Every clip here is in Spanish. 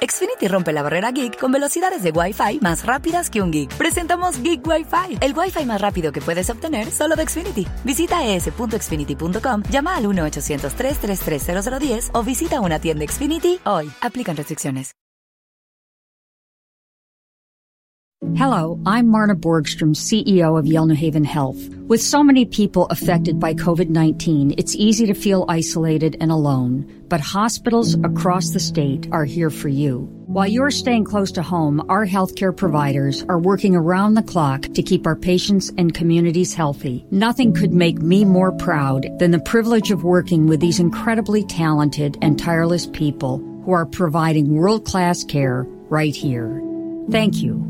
Xfinity rompe la barrera geek con velocidades de Wi-Fi más rápidas que un geek. Presentamos Geek Wi-Fi, el Wi-Fi más rápido que puedes obtener solo de Xfinity. Visita es.xfinity.com, llama al 1-800-333-0010 o visita una tienda Xfinity hoy. Aplican restricciones. Hello, I'm Marna Borgstrom, CEO of Yale New Haven Health. With so many people affected by COVID-19, it's easy to feel isolated and alone, but hospitals across the state are here for you. While you're staying close to home, our healthcare providers are working around the clock to keep our patients and communities healthy. Nothing could make me more proud than the privilege of working with these incredibly talented and tireless people who are providing world-class care right here. Thank you.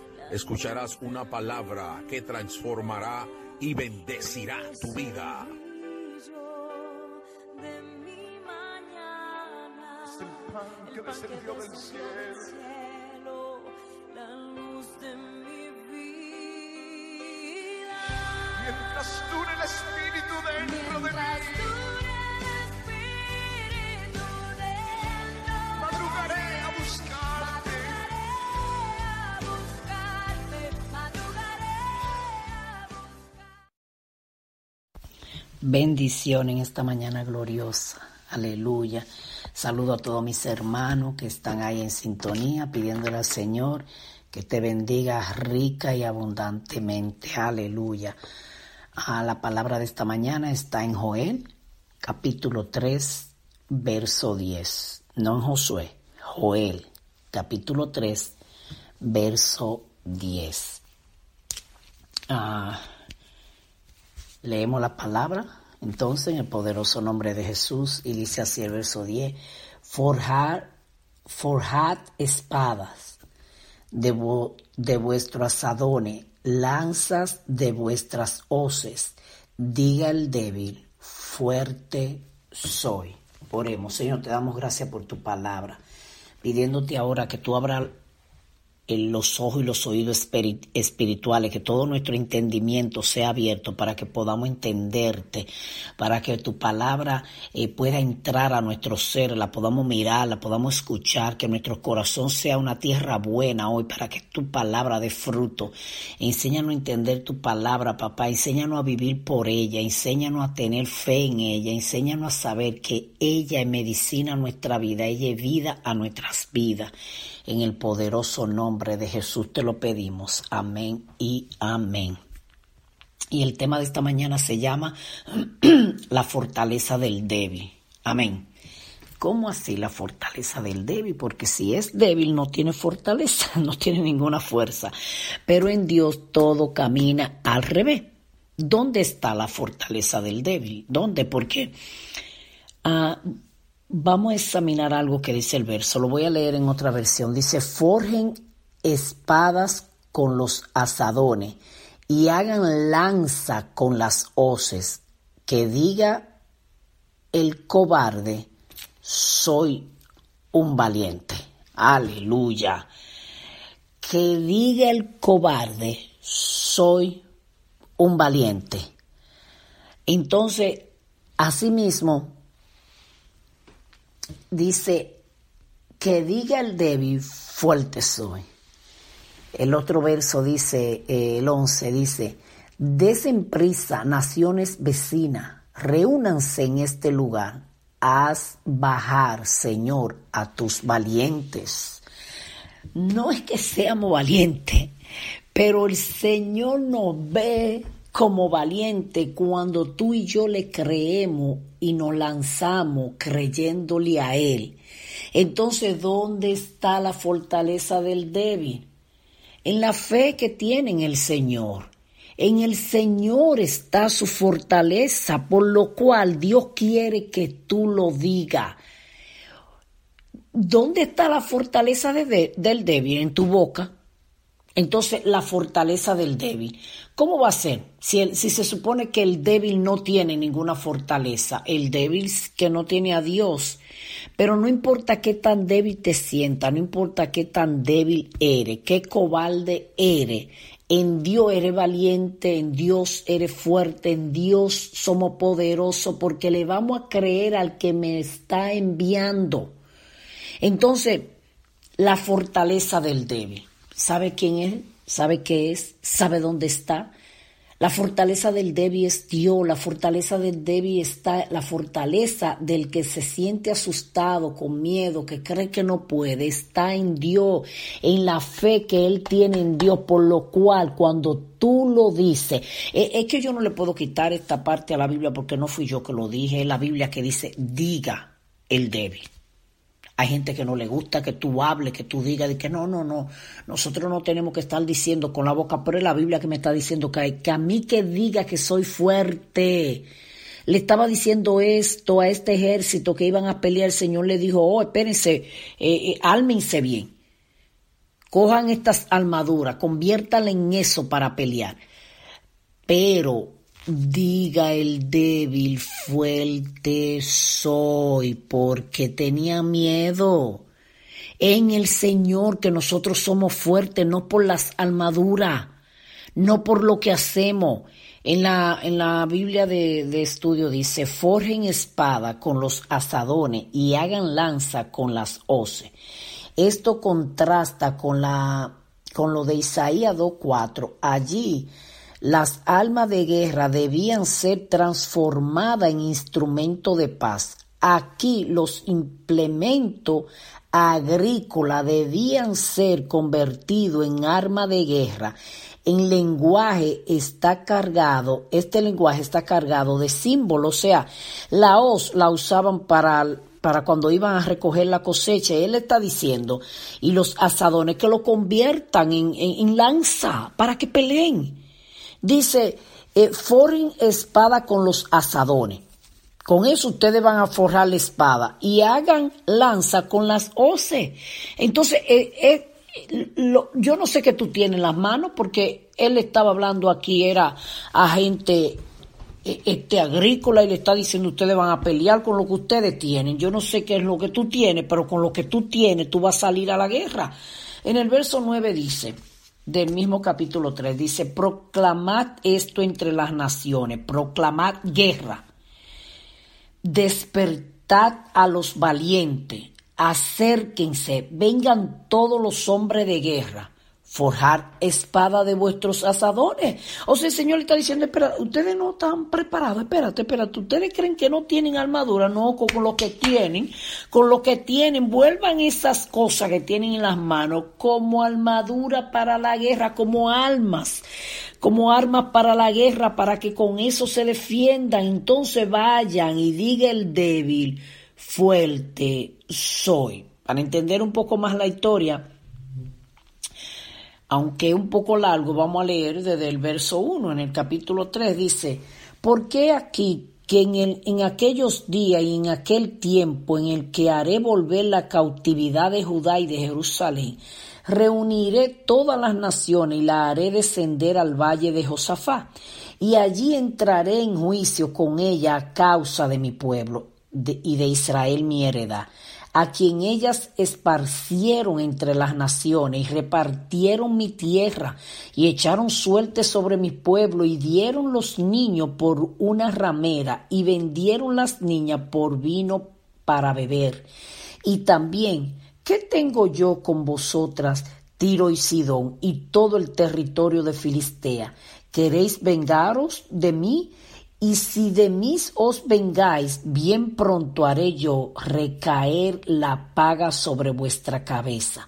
Escucharás una palabra que transformará y bendecirá tu vida. Es el pan que descendió del cielo. Mientras dure el Espíritu dentro de mí. Bendición en esta mañana gloriosa. Aleluya. Saludo a todos mis hermanos que están ahí en sintonía, pidiéndole al Señor que te bendiga rica y abundantemente. Aleluya. Ah, la palabra de esta mañana está en Joel, capítulo 3, verso 10. No en Josué, Joel, capítulo 3, verso 10. Ah, leemos la palabra entonces en el poderoso nombre de Jesús y dice así el verso 10, forjar, forjad espadas de, vu- de vuestros asadones, lanzas de vuestras hoces, diga el débil, fuerte soy. Oremos, Señor, te damos gracias por tu palabra, pidiéndote ahora que tú abras los ojos y los oídos espiri- espirituales, que todo nuestro entendimiento sea abierto para que podamos entenderte, para que tu palabra eh, pueda entrar a nuestro ser, la podamos mirar, la podamos escuchar, que nuestro corazón sea una tierra buena hoy, para que tu palabra dé fruto. Enséñanos a entender tu palabra, papá, enséñanos a vivir por ella, enséñanos a tener fe en ella, enséñanos a saber que ella es medicina a nuestra vida, ella es vida a nuestras vidas. En el poderoso nombre de Jesús te lo pedimos. Amén y amén. Y el tema de esta mañana se llama la fortaleza del débil. Amén. ¿Cómo así la fortaleza del débil? Porque si es débil no tiene fortaleza, no tiene ninguna fuerza. Pero en Dios todo camina al revés. ¿Dónde está la fortaleza del débil? ¿Dónde? Porque ah, vamos a examinar algo que dice el verso. Lo voy a leer en otra versión. Dice, forjen espadas con los asadones y hagan lanza con las hoces. Que diga el cobarde, soy un valiente. Aleluya. Que diga el cobarde, soy un valiente. Entonces, asimismo, dice, que diga el débil, fuerte soy. El otro verso dice, eh, el 11 dice, desen prisa naciones vecinas, reúnanse en este lugar, haz bajar, Señor, a tus valientes. No es que seamos valientes, pero el Señor nos ve como valiente cuando tú y yo le creemos y nos lanzamos creyéndole a Él. Entonces, ¿dónde está la fortaleza del débil? En la fe que tiene en el Señor. En el Señor está su fortaleza, por lo cual Dios quiere que tú lo digas. ¿Dónde está la fortaleza del débil? En tu boca. Entonces, la fortaleza del débil. ¿Cómo va a ser? Si, se supone que el débil no tiene ninguna fortaleza, el débil que no tiene a Dios. Pero no importa qué tan débil te sienta, no importa qué tan débil eres, qué cobarde eres, en Dios eres valiente, en Dios eres fuerte, en Dios somos poderosos porque le vamos a creer al que me está enviando. Entonces, la fortaleza del débil sabe quién es, sabe qué es, sabe dónde está. La fortaleza del débil es Dios, la fortaleza del débil está, la fortaleza del que se siente asustado, con miedo, que cree que no puede, está en Dios, en la fe que él tiene en Dios, por lo cual cuando tú lo dices, eh, es que yo no le puedo quitar esta parte a la Biblia porque no fui yo que lo dije, es la Biblia que dice, diga el débil. Hay gente que no le gusta que tú hables, que tú digas, de que no, no, no, nosotros no tenemos que estar diciendo con la boca, pero es la Biblia que me está diciendo que, a mí que diga que soy fuerte. Le estaba diciendo esto a este ejército que iban a pelear, el Señor le dijo, oh, espérense, eh, eh álmense bien. Cojan estas armaduras, conviértanla en eso para pelear. Pero Diga el débil, fuerte soy, porque tenía miedo. En el Señor que nosotros somos fuertes, no por las armaduras, no por lo que hacemos. En la, en la Biblia de, de estudio dice, forjen espada con los asadones y hagan lanza con las hoces. Esto contrasta con, la, con lo de Isaías 2.4. Allí las almas de guerra debían ser transformadas en instrumento de paz. Aquí los implementos agrícolas debían ser convertidos en arma de guerra. En lenguaje está cargado, este lenguaje está cargado de símbolos, o sea, la hoz la usaban para para cuando iban a recoger la cosecha. Él está diciendo, y los asadones que lo conviertan en, en lanza para que peleen. Dice, eh, forren espada con los asadones. Con eso ustedes van a forjar la espada y hagan lanza con las hoces. Entonces, eh, eh, yo no sé qué tú tienes en las manos porque él estaba hablando aquí, era a gente este, agrícola y le está diciendo ustedes van a pelear con lo que ustedes tienen. Yo no sé qué es lo que tú tienes, pero con lo que tú tienes tú vas a salir a la guerra. En el verso 9 dice, del mismo capítulo 3. Dice, proclamad esto entre las naciones, proclamad guerra, despertad a los valientes, acérquense, vengan todos los hombres de guerra forjar espada de vuestros asadores. O sea, el Señor le está diciendo, espera, ustedes no están preparados, espérate, espérate, ustedes creen que no tienen armadura, no, con, lo que tienen, con lo que tienen, vuelvan esas cosas que tienen en las manos como armadura para la guerra, como armas, como armas para la guerra, para que con eso se defiendan. Entonces vayan y diga el débil, fuerte soy. Para entender un poco más la historia, aunque un poco largo, vamos a leer desde el verso 1 en el capítulo 3, dice, ¿por qué aquí que en, el, en aquellos días y en aquel tiempo en el que haré volver la cautividad de Judá y de Jerusalén, reuniré todas las naciones y la haré descender al valle de Josafá, y allí entraré en juicio con ella a causa de mi pueblo y de Israel mi heredad a quien ellas esparcieron entre las naciones y repartieron mi tierra y echaron suerte sobre mi pueblo y dieron los niños por una ramera y vendieron las niñas por vino para beber. Y también, ¿qué tengo yo con vosotras? Tiro y Sidón y todo el territorio de Filistea. ¿Queréis vengaros de mí? Y si de mí os vengáis, bien pronto haré yo recaer la paga sobre vuestra cabeza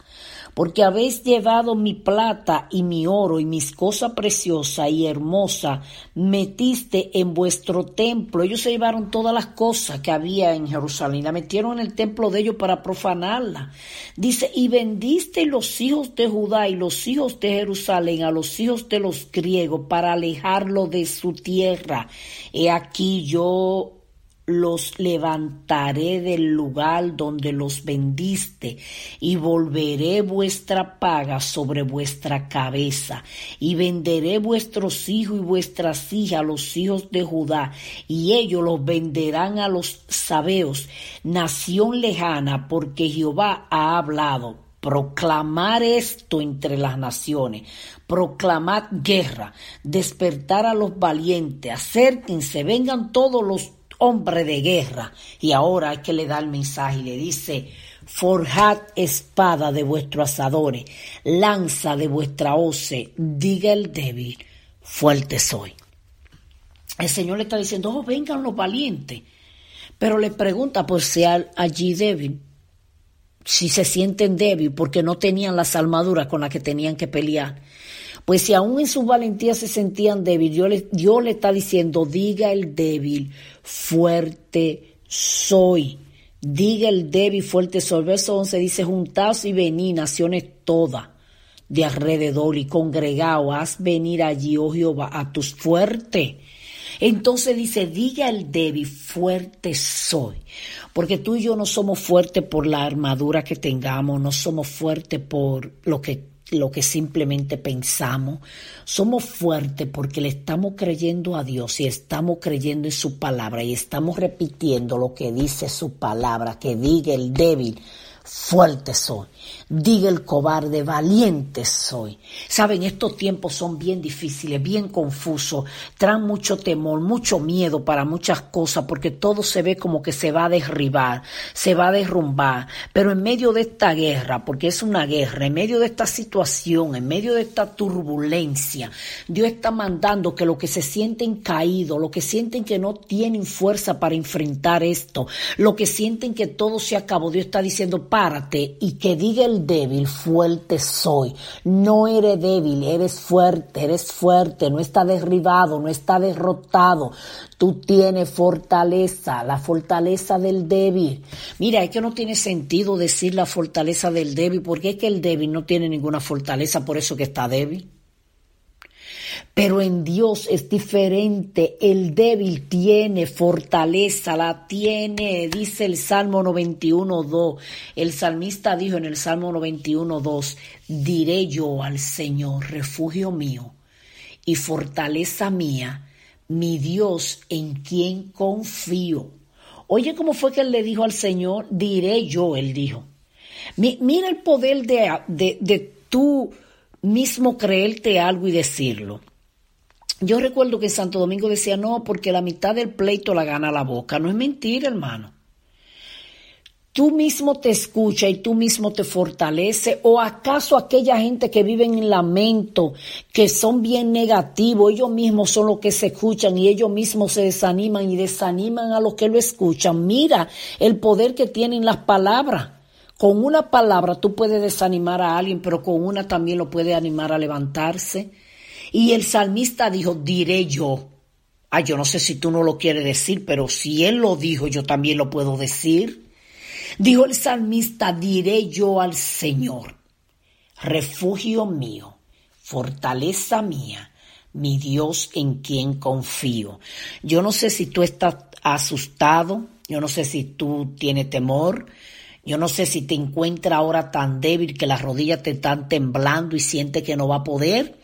porque habéis llevado mi plata y mi oro y mis cosas preciosas y hermosas, metiste en vuestro templo. Ellos se llevaron todas las cosas que había en Jerusalén, la metieron en el templo de ellos para profanarla. Dice, y vendiste los hijos de Judá y los hijos de Jerusalén a los hijos de los griegos para alejarlo de su tierra. He aquí yo los levantaré del lugar donde los vendiste y volveré vuestra paga sobre vuestra cabeza y venderé vuestros hijos y vuestras hijas a los hijos de Judá y ellos los venderán a los sabeos, nación lejana, porque Jehová ha hablado. Proclamar esto entre las naciones, proclamad guerra, despertar a los valientes, acérquense, vengan todos los hombre de guerra. Y ahora hay que le da el mensaje y le dice, forjad espada de vuestros asadores, lanza de vuestra hoce, diga el débil, fuerte soy. El Señor le está diciendo, oh, vengan los valientes. Pero le pregunta por si allí débil, si se sienten débil porque no tenían las armaduras con las que tenían que pelear. Pues si aún en su valentía se sentían débiles, Dios le, le está diciendo, diga el débil, fuerte soy. Diga el débil, fuerte soy. Verso 11 dice, juntaos y venid, naciones todas de alrededor y congregaos, haz venir allí, oh Jehová, a tus fuertes. Entonces dice, diga el débil, fuerte soy. Porque tú y yo no somos fuertes por la armadura que tengamos, no somos fuertes por lo que lo que simplemente pensamos. Somos fuertes porque le estamos creyendo a Dios y estamos creyendo en su palabra y estamos repitiendo lo que dice su palabra, que diga el débil, fuerte soy. Diga el cobarde, valiente soy. Saben, estos tiempos son bien difíciles, bien confusos, traen mucho temor, mucho miedo para muchas cosas, porque todo se ve como que se va a derribar, se va a derrumbar. Pero en medio de esta guerra, porque es una guerra, en medio de esta situación, en medio de esta turbulencia, Dios está mandando que los que se sienten caídos, los que sienten que no tienen fuerza para enfrentar esto, los que sienten que todo se acabó, Dios está diciendo, párate y que diga el débil, fuerte soy. No eres débil, eres fuerte, eres fuerte, no está derribado, no está derrotado. Tú tienes fortaleza, la fortaleza del débil. Mira, es que no tiene sentido decir la fortaleza del débil, porque es que el débil no tiene ninguna fortaleza, por eso que está débil. Pero en Dios es diferente. El débil tiene fortaleza, la tiene, dice el Salmo 91.2. El salmista dijo en el Salmo 91.2, diré yo al Señor, refugio mío y fortaleza mía, mi Dios en quien confío. Oye, ¿cómo fue que él le dijo al Señor? Diré yo, él dijo. Mira el poder de, de, de tú mismo creerte algo y decirlo. Yo recuerdo que Santo Domingo decía, no, porque la mitad del pleito la gana la boca. No es mentira, hermano. Tú mismo te escucha y tú mismo te fortalece. ¿O acaso aquella gente que vive en lamento, que son bien negativos, ellos mismos son los que se escuchan y ellos mismos se desaniman y desaniman a los que lo escuchan? Mira el poder que tienen las palabras. Con una palabra tú puedes desanimar a alguien, pero con una también lo puedes animar a levantarse. Y el salmista dijo, diré yo. Ah, yo no sé si tú no lo quieres decir, pero si él lo dijo, yo también lo puedo decir. Dijo el salmista, diré yo al Señor, refugio mío, fortaleza mía, mi Dios en quien confío. Yo no sé si tú estás asustado, yo no sé si tú tienes temor, yo no sé si te encuentras ahora tan débil que las rodillas te están temblando y sientes que no va a poder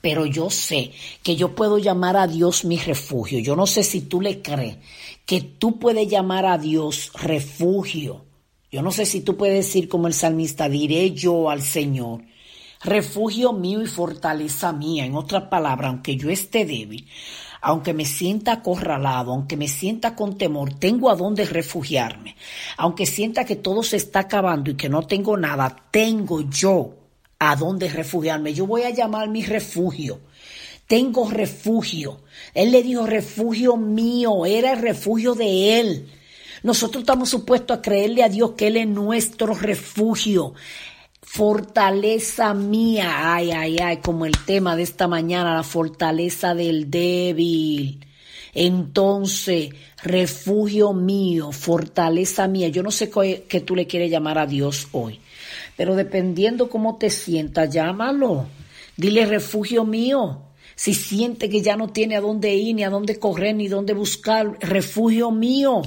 pero yo sé que yo puedo llamar a Dios mi refugio. Yo no sé si tú le crees que tú puedes llamar a Dios refugio. Yo no sé si tú puedes decir como el salmista, diré yo al Señor, refugio mío y fortaleza mía. En otras palabras, aunque yo esté débil, aunque me sienta acorralado, aunque me sienta con temor, tengo a dónde refugiarme. Aunque sienta que todo se está acabando y que no tengo nada, tengo yo a dónde refugiarme. Yo voy a llamar mi refugio. Tengo refugio. Él le dijo refugio mío, era el refugio de él. Nosotros estamos supuestos a creerle a Dios que Él es nuestro refugio fortaleza mía. Ay, ay, ay, como el tema de esta mañana, la fortaleza del débil. Entonces, refugio mío, fortaleza mía. Yo no sé qué, tú le quieres llamar a Dios hoy, pero dependiendo cómo te sientas, llámalo. Dile refugio mío si siente que ya no tiene a dónde ir, ni a dónde correr, ni dónde buscar, refugio mío,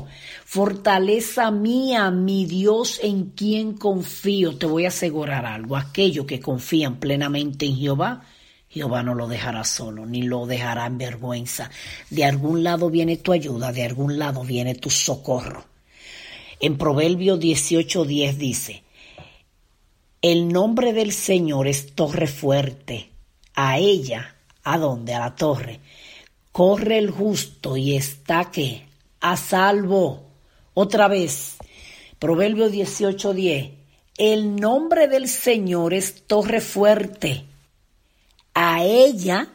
fortaleza mía, mi Dios en quien confío, te voy a asegurar algo, aquellos que confían plenamente en Jehová, Jehová no lo dejará solo, ni lo dejará en vergüenza. De algún lado viene tu ayuda, de algún lado viene tu socorro. En Proverbio 18:10 dice, el nombre del Señor es torre fuerte, a ella ¿A dónde? A la torre. Corre el justo y está que a salvo. Otra vez. Proverbio 18:10. El nombre del Señor es torre fuerte. A ella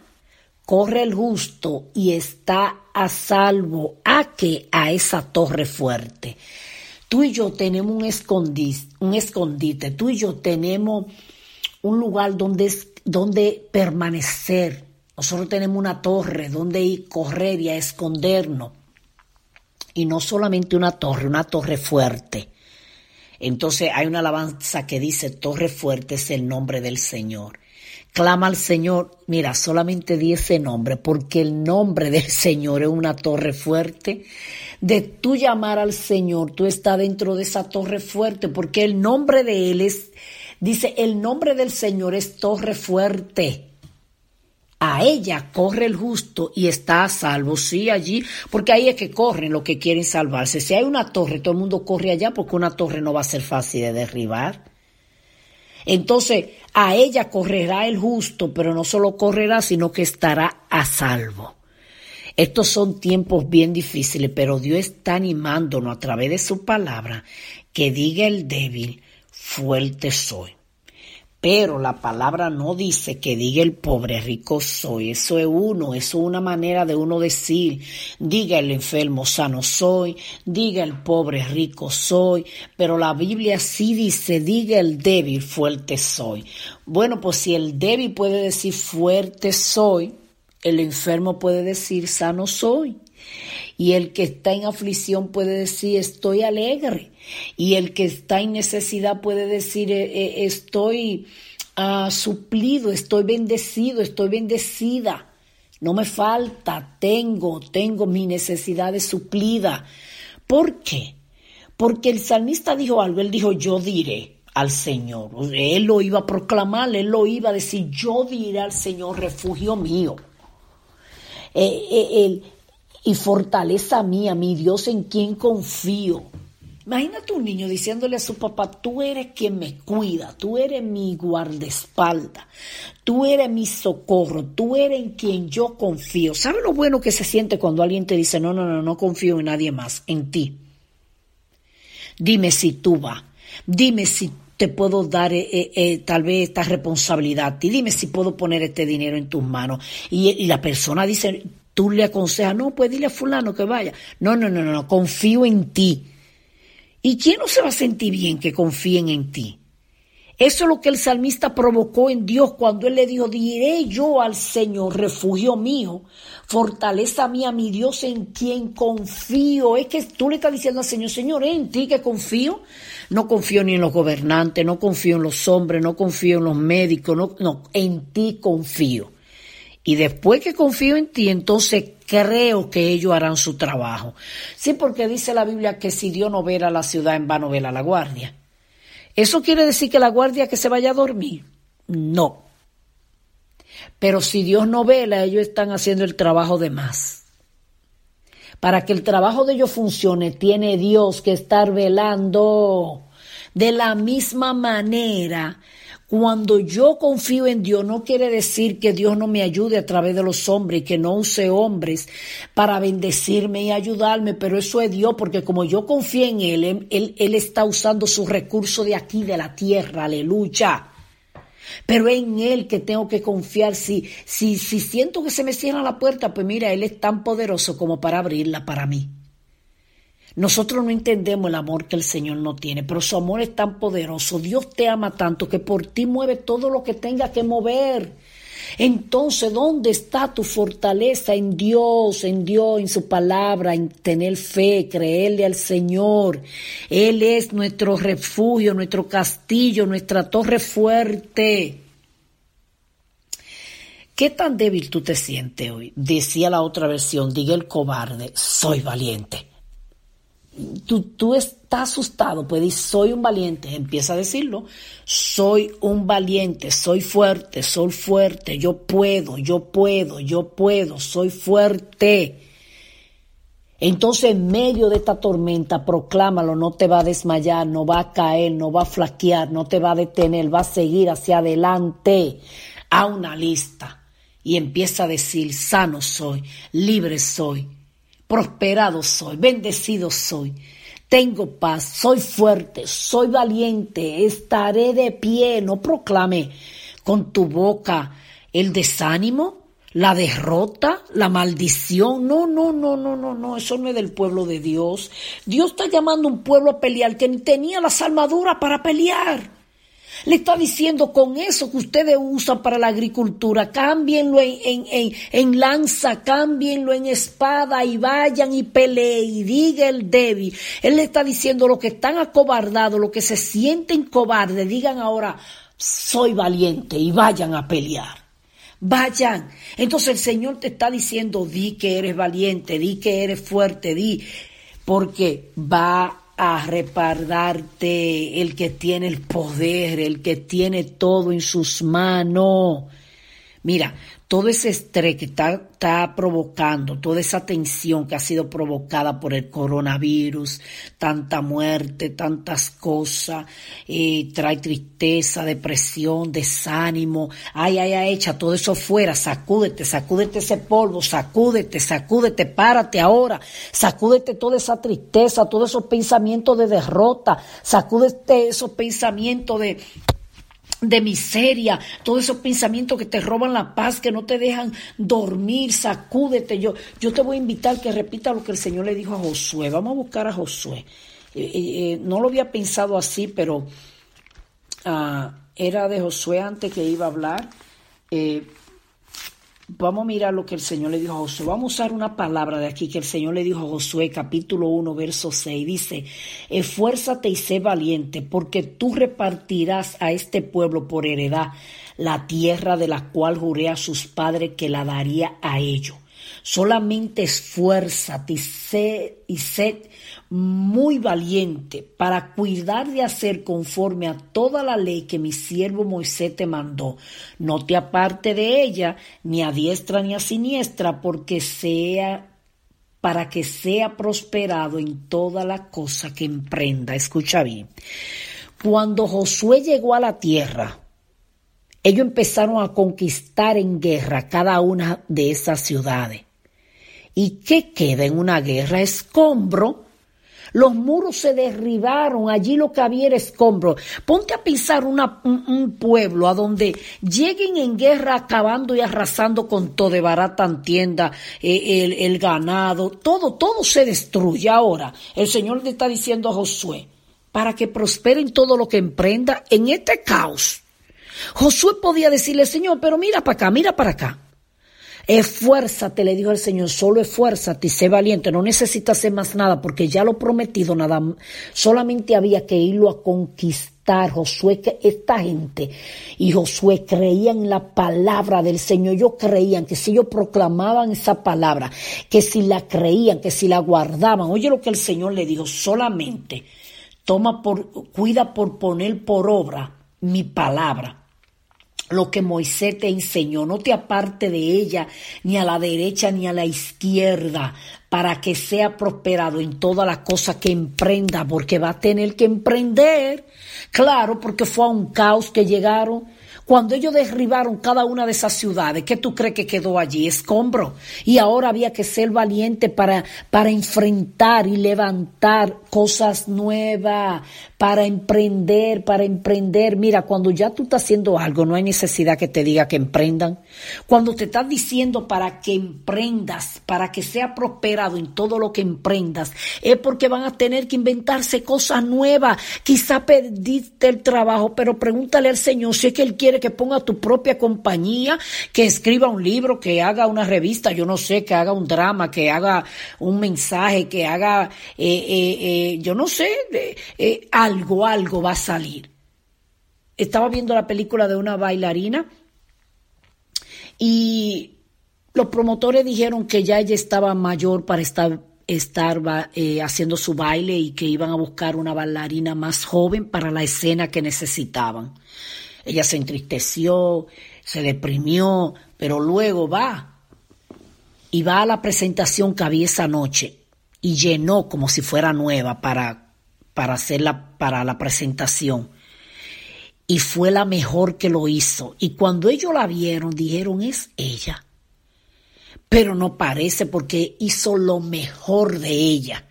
corre el justo y está a salvo. ¿A qué? A esa torre fuerte. Tú y yo tenemos un escondite, un escondite. Tú y yo tenemos un lugar donde, donde permanecer nosotros tenemos una torre donde ir correr y a escondernos. Y no solamente una torre, una torre fuerte. Entonces hay una alabanza que dice, torre fuerte es el nombre del Señor. Clama al Señor, mira, solamente di ese nombre, porque el nombre del Señor es una torre fuerte. De tú llamar al Señor, tú estás dentro de esa torre fuerte, porque el nombre de Él es, dice, el nombre del Señor es torre fuerte. A ella corre el justo y está a salvo, sí, allí, porque ahí es que corren los que quieren salvarse. Si hay una torre, todo el mundo corre allá porque una torre no va a ser fácil de derribar. Entonces, a ella correrá el justo, pero no solo correrá, sino que estará a salvo. Estos son tiempos bien difíciles, pero Dios está animándonos a través de su palabra que diga el débil, fuerte soy. Pero la palabra no dice que diga el pobre rico soy. Eso es uno, eso es una manera de uno decir. Diga el enfermo sano soy, diga el pobre rico soy. Pero la Biblia sí dice, diga el débil fuerte soy. Bueno, pues si el débil puede decir fuerte soy, el enfermo puede decir sano soy. Y el que está en aflicción puede decir estoy alegre. Y el que está en necesidad puede decir eh, eh, estoy uh, suplido, estoy bendecido, estoy bendecida. No me falta, tengo, tengo mi necesidad suplida. ¿Por qué? Porque el salmista dijo algo, él dijo yo diré al Señor. Él lo iba a proclamar, él lo iba a decir, yo diré al Señor, refugio mío. Eh, y fortaleza mía, mi Dios en quien confío. Imagínate un niño diciéndole a su papá, tú eres quien me cuida, tú eres mi guardaespaldas, tú eres mi socorro, tú eres en quien yo confío. ¿Sabe lo bueno que se siente cuando alguien te dice, no, no, no, no confío en nadie más, en ti? Dime si tú vas, dime si te puedo dar eh, eh, eh, tal vez esta responsabilidad y dime si puedo poner este dinero en tus manos. Y la persona dice, tú le aconsejas, no, pues dile a fulano que vaya. No, no, no, no, confío en ti. ¿Y quién no se va a sentir bien que confíen en ti? Eso es lo que el salmista provocó en Dios cuando él le dijo, diré yo al Señor, refugio mío, fortaleza mía, mi Dios en quien confío. Es que tú le estás diciendo al Señor, Señor, en ti que confío. No confío ni en los gobernantes, no confío en los hombres, no confío en los médicos, no, no, en ti confío. Y después que confío en ti, entonces creo que ellos harán su trabajo. Sí, porque dice la Biblia que si Dios no vela la ciudad, en vano vela la guardia. ¿Eso quiere decir que la guardia que se vaya a dormir? No. Pero si Dios no vela, ellos están haciendo el trabajo de más. Para que el trabajo de ellos funcione, tiene Dios que estar velando. De la misma manera, Cuando yo confío en Dios, no quiere decir que Dios no me ayude a través de los hombres y que no use hombres para bendecirme y ayudarme, pero eso es Dios, porque como yo confío en Él, Él, él está usando su recurso de aquí, de la tierra, aleluya. Pero es en Él que tengo que confiar. Si, si, si siento que se me cierra la puerta, pues mira, Él es tan poderoso como para abrirla para mí. Nosotros no entendemos el amor que el Señor no tiene, pero su amor es tan poderoso. Dios te ama tanto que por ti mueve todo lo que tenga que mover. Entonces, ¿dónde está tu fortaleza? En Dios, en Dios, en su palabra, en tener fe, creerle al Señor. Él es nuestro refugio, nuestro castillo, nuestra torre fuerte. ¿Qué tan débil tú te sientes hoy? Decía la otra versión, diga el cobarde, soy valiente tú, tú estás asustado, pues dices, soy un valiente, empieza a decirlo, soy un valiente, soy fuerte, soy fuerte, yo puedo, yo puedo, yo puedo, soy fuerte. Entonces en medio de esta tormenta, proclámalo, no te va a desmayar, no va a caer, no va a flaquear, no te va a detener, va a seguir hacia adelante a una lista y empieza a decir, sano soy, libre soy, prosperado soy, bendecido soy. Tengo paz, soy fuerte, soy valiente, estaré de pie. No proclame con tu boca el desánimo, la derrota, la maldición. No, no, no, no, no, no, eso no es del pueblo de Dios. Dios está llamando a un pueblo a pelear que ni tenía las armaduras para pelear. Le está diciendo con eso que ustedes usan para la agricultura, cámbienlo en, en, lanza, cámbienlo en espada y vayan y peleen y diga el débil. Él le está diciendo lo que están acobardados, lo que se sienten cobardes, digan ahora, soy valiente y vayan a pelear. Vayan. Entonces el Señor te está diciendo, di que eres valiente, di que eres fuerte, di, porque va a repardarte el que tiene el poder, el que tiene todo en sus manos. Mira, todo ese estrés que está, provocando, toda esa tensión que ha sido provocada por el coronavirus, tanta muerte, tantas cosas, eh, trae tristeza, depresión, desánimo, ay, ay, ay, echa todo eso fuera, sacúdete, sacúdete ese polvo, sacúdete, sacúdete, párate ahora, sacúdete toda esa tristeza, todos esos pensamientos de derrota, sacúdete esos pensamientos de de miseria, todos esos pensamientos que te roban la paz, que no te dejan dormir, sacúdete. Yo, yo te voy a invitar que repita lo que el Señor le dijo a Josué. Vamos a buscar a Josué. Eh, eh, eh, no lo había pensado así, pero ah, era de Josué antes que iba a hablar. Vamos a mirar lo que el Señor le dijo a Josué. Vamos a usar una palabra de aquí que el Señor le dijo a Josué, capítulo 1, verso 6. Dice, esfuérzate y sé valiente, porque tú repartirás a este pueblo por heredad la tierra de la cual juré a sus padres que la daría a ellos. Solamente esfuérzate y sé, y sé muy valiente para cuidar de hacer conforme a toda la ley que mi siervo Moisés te mandó. No te aparte de ella, ni a diestra ni a siniestra, porque sea para que sea prosperado en toda la cosa que emprenda. Escucha bien. Cuando Josué llegó a la tierra, ellos empezaron a conquistar en guerra cada una de esas ciudades. ¿Y qué queda en una guerra? Escombro los muros se derribaron, allí lo que había era escombro. Ponte a pisar un, pueblo a donde lleguen en guerra acabando y arrasando con todo, de barata tienda, eh, el, el ganado, todo, todo se destruye ahora. El Señor le está diciendo a Josué, para que prosperen todo lo que emprenda en este caos. Josué podía decirle, Señor, pero mira para acá, mira para acá. Esfuérzate, le dijo el Señor, solo esfuérzate y sé valiente, no necesitas hacer más nada porque ya lo prometido, nada, solamente había que irlo a conquistar. Josué, esta gente y Josué creían en la palabra del Señor. Ellos creían que si ellos proclamaban esa palabra, que si la creían, que si la guardaban, oye lo que el Señor le dijo, solamente toma por, cuida por poner por obra mi palabra lo que Moisés te enseñó. No te aparte de ella, ni a la derecha ni a la izquierda, para que sea prosperado en todas las cosas que emprenda, porque va a tener que emprender. Claro, porque fue a un caos que llegaron cuando ellos derribaron cada una de esas ciudades, ¿qué tú crees que quedó allí? Escombro. Y ahora había que ser valiente para, para enfrentar y levantar cosas nuevas, para emprender, para emprender. Mira, cuando ya tú estás haciendo algo, no hay necesidad que te diga que emprendan. Cuando te estás diciendo para que emprendas, para que sea prosperado en todo lo que emprendas, es porque van a tener que inventarse cosas nuevas. Quizá perdiste el trabajo, pero pregúntale al Señor si es que Él quiere que ponga tu propia compañía, que escriba un libro, que haga una revista, yo no sé, que haga un drama, que haga un mensaje, que haga, eh, eh, eh, yo no sé, algo, algo va a salir. Estaba viendo la película de una bailarina y los promotores dijeron que ya ella estaba mayor para estar estar haciendo su baile y que iban a buscar una bailarina más joven para la escena que necesitaban. Ella se entristeció, se deprimió, pero luego va y va a la presentación que había esa noche y llenó como si fuera nueva para, para hacerla para la presentación. Y fue la mejor que lo hizo. Y cuando ellos la vieron, dijeron, es ella. Pero no parece porque hizo lo mejor de ella.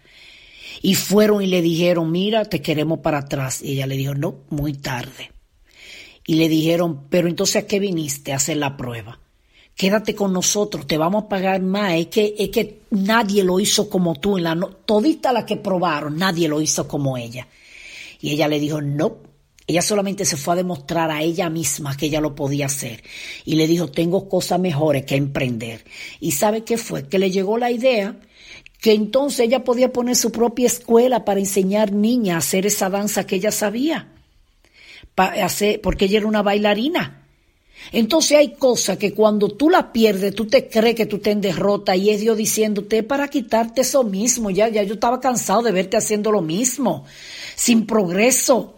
Y fueron y le dijeron, mira, te queremos para atrás. Y ella le dijo, no, muy tarde y le dijeron, pero entonces ¿a qué viniste a hacer la prueba? Quédate con nosotros, te vamos a pagar más. Es que, es que nadie lo hizo como tú. En la todita la que probaron, nadie lo hizo como ella. Y ella le dijo, no. Ella solamente se fue a demostrar a ella misma que ella lo podía hacer. Y le dijo, tengo cosas mejores que emprender. ¿Y sabe qué fue? Que le llegó la idea que entonces ella podía poner su propia escuela para enseñar niñas a hacer esa danza que ella sabía porque ella era una bailarina. Entonces hay cosas que cuando tú la pierdes, tú te crees que tú te en derrota y es Dios diciéndote para quitarte eso mismo. Ya, ya yo estaba cansado de verte haciendo lo mismo, sin progreso,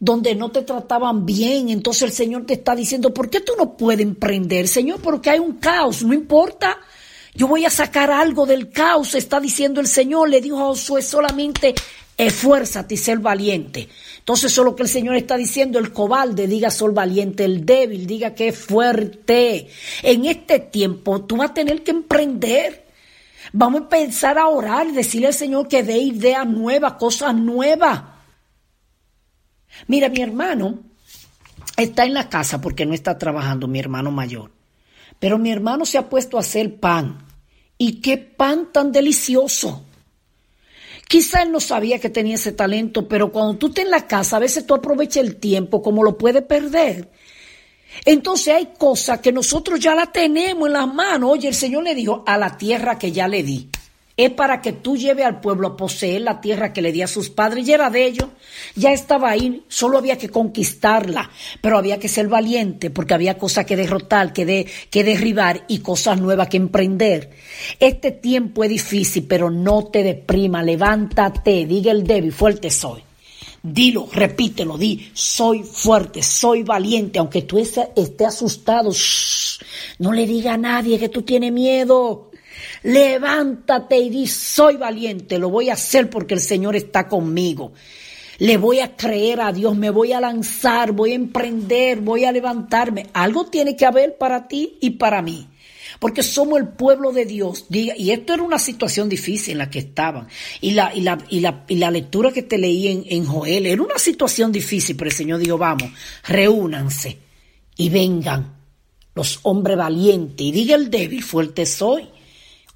donde no te trataban bien. Entonces el Señor te está diciendo, ¿por qué tú no puedes emprender, Señor? Porque hay un caos, no importa. Yo voy a sacar algo del caos, está diciendo el Señor. Le dijo a Josué solamente, esfuérzate y ser valiente. Entonces eso es lo que el Señor está diciendo, el cobarde diga sol valiente, el débil diga que es fuerte. En este tiempo tú vas a tener que emprender. Vamos a empezar a orar decirle al Señor que dé ideas nuevas, cosas nuevas. Mira, mi hermano está en la casa porque no está trabajando, mi hermano mayor. Pero mi hermano se ha puesto a hacer pan. Y qué pan tan delicioso. Quizá él no sabía que tenía ese talento, pero cuando tú estás en la casa, a veces tú aprovechas el tiempo como lo puedes perder. Entonces hay cosas que nosotros ya la tenemos en las manos. Oye, el Señor le dijo a la tierra que ya le di es para que tú lleves al pueblo a poseer la tierra que le di a sus padres. Y era de ellos. Ya estaba ahí, solo había que conquistarla, pero había que ser valiente porque había cosas que derrotar, que, que derribar y cosas nuevas que emprender. Este tiempo es difícil, pero no te deprima, levántate, diga el débil, fuerte soy. Dilo, repítelo, di, soy fuerte, soy valiente, aunque tú estés asustado, no le diga a nadie que tú tienes miedo. Levántate y di, soy valiente, lo voy a hacer porque el Señor está conmigo. Le voy a creer a Dios, me voy a lanzar, voy a emprender, voy a levantarme. Algo tiene que haber para ti y para mí. Porque somos el pueblo de Dios. Y esto era una situación difícil en la que estaban. Y la, y la, y la, y la lectura que te leí en, en Joel era una situación difícil, pero el Señor dijo, vamos, reúnanse y vengan los hombres valientes. Y diga el débil, fuerte soy.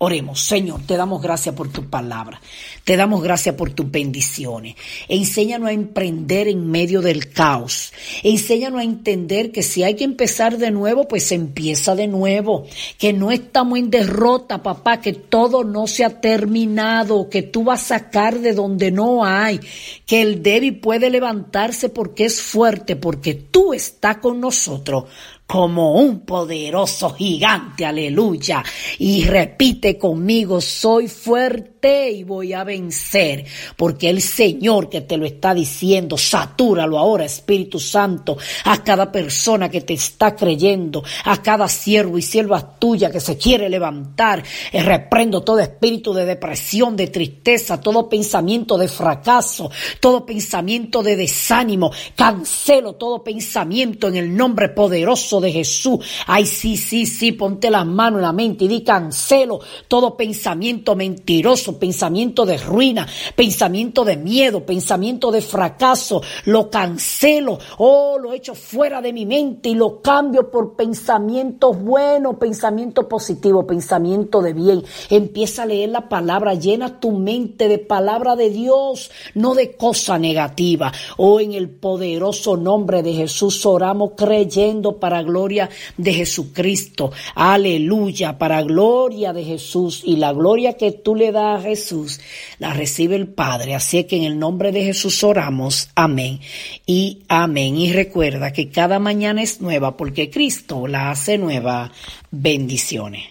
Oremos, Señor, te damos gracias por tu palabra, te damos gracias por tus bendiciones. Enséñanos a emprender en medio del caos. Enséñanos a entender que si hay que empezar de nuevo, pues empieza de nuevo. Que no estamos en derrota, papá, que todo no se ha terminado, que tú vas a sacar de donde no hay, que el débil puede levantarse porque es fuerte, porque tú estás con nosotros como un poderoso gigante, aleluya. Y repite conmigo, soy fuerte y voy a vencer, porque el Señor que te lo está diciendo, satúralo ahora, Espíritu Santo, a cada persona que te está creyendo, a cada siervo y sierva tuya que se quiere levantar, eh, reprendo todo espíritu de depresión, de tristeza, todo pensamiento de fracaso, todo pensamiento de desánimo, cancelo todo pensamiento en el nombre poderoso de Jesús. Ay, sí, sí, sí, ponte las manos en la mente y di cancelo todo pensamiento mentiroso, pensamiento de ruina, pensamiento de miedo, pensamiento de fracaso, lo cancelo, oh, lo echo fuera de mi mente y lo cambio por pensamientos buenos, pensamiento positivo, pensamiento de bien. Empieza a leer la palabra, llena tu mente de palabra de Dios, no de cosa negativa. Oh, en el poderoso nombre de Jesús oramos creyendo para gloria de Jesucristo. Aleluya, para gloria de Jesús y la gloria que tú le das Jesús la recibe el Padre. Así que en el nombre de Jesús oramos. Amén y amén. Y recuerda que cada mañana es nueva porque Cristo la hace nueva. Bendiciones.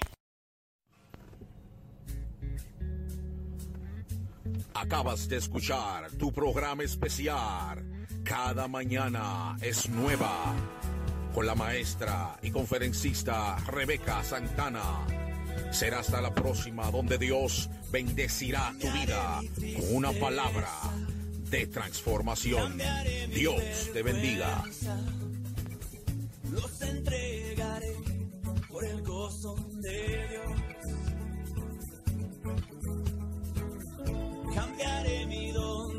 Acabas de escuchar tu programa especial. Cada mañana es nueva. Con la maestra y conferencista Rebeca Santana. Será hasta la próxima donde Dios bendecirá tu vida con una palabra de transformación. Dios te bendiga. Los entregaré por el gozo de Dios. Cambiaré mi dolor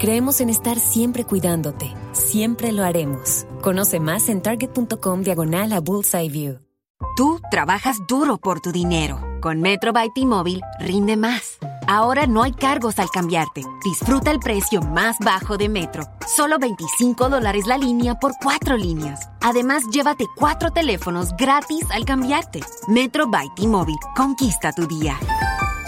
Creemos en estar siempre cuidándote. Siempre lo haremos. Conoce más en target.com diagonal a Bullseye View. Tú trabajas duro por tu dinero. Con Metro by T-Mobile rinde más. Ahora no hay cargos al cambiarte. Disfruta el precio más bajo de Metro. Solo 25 dólares la línea por cuatro líneas. Además, llévate cuatro teléfonos gratis al cambiarte. Metro by T-Mobile. Conquista tu día.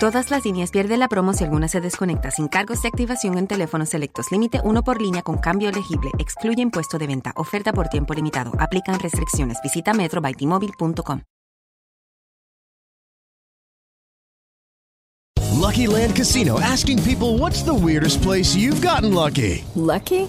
Todas las líneas pierden la promo si alguna se desconecta sin cargos de activación en teléfonos selectos. Límite uno por línea con cambio elegible. Excluye impuesto de venta. Oferta por tiempo limitado. Aplican restricciones. Visita metrobytimóvil.com. Lucky Land Casino asking people what's the weirdest place you've gotten lucky? Lucky?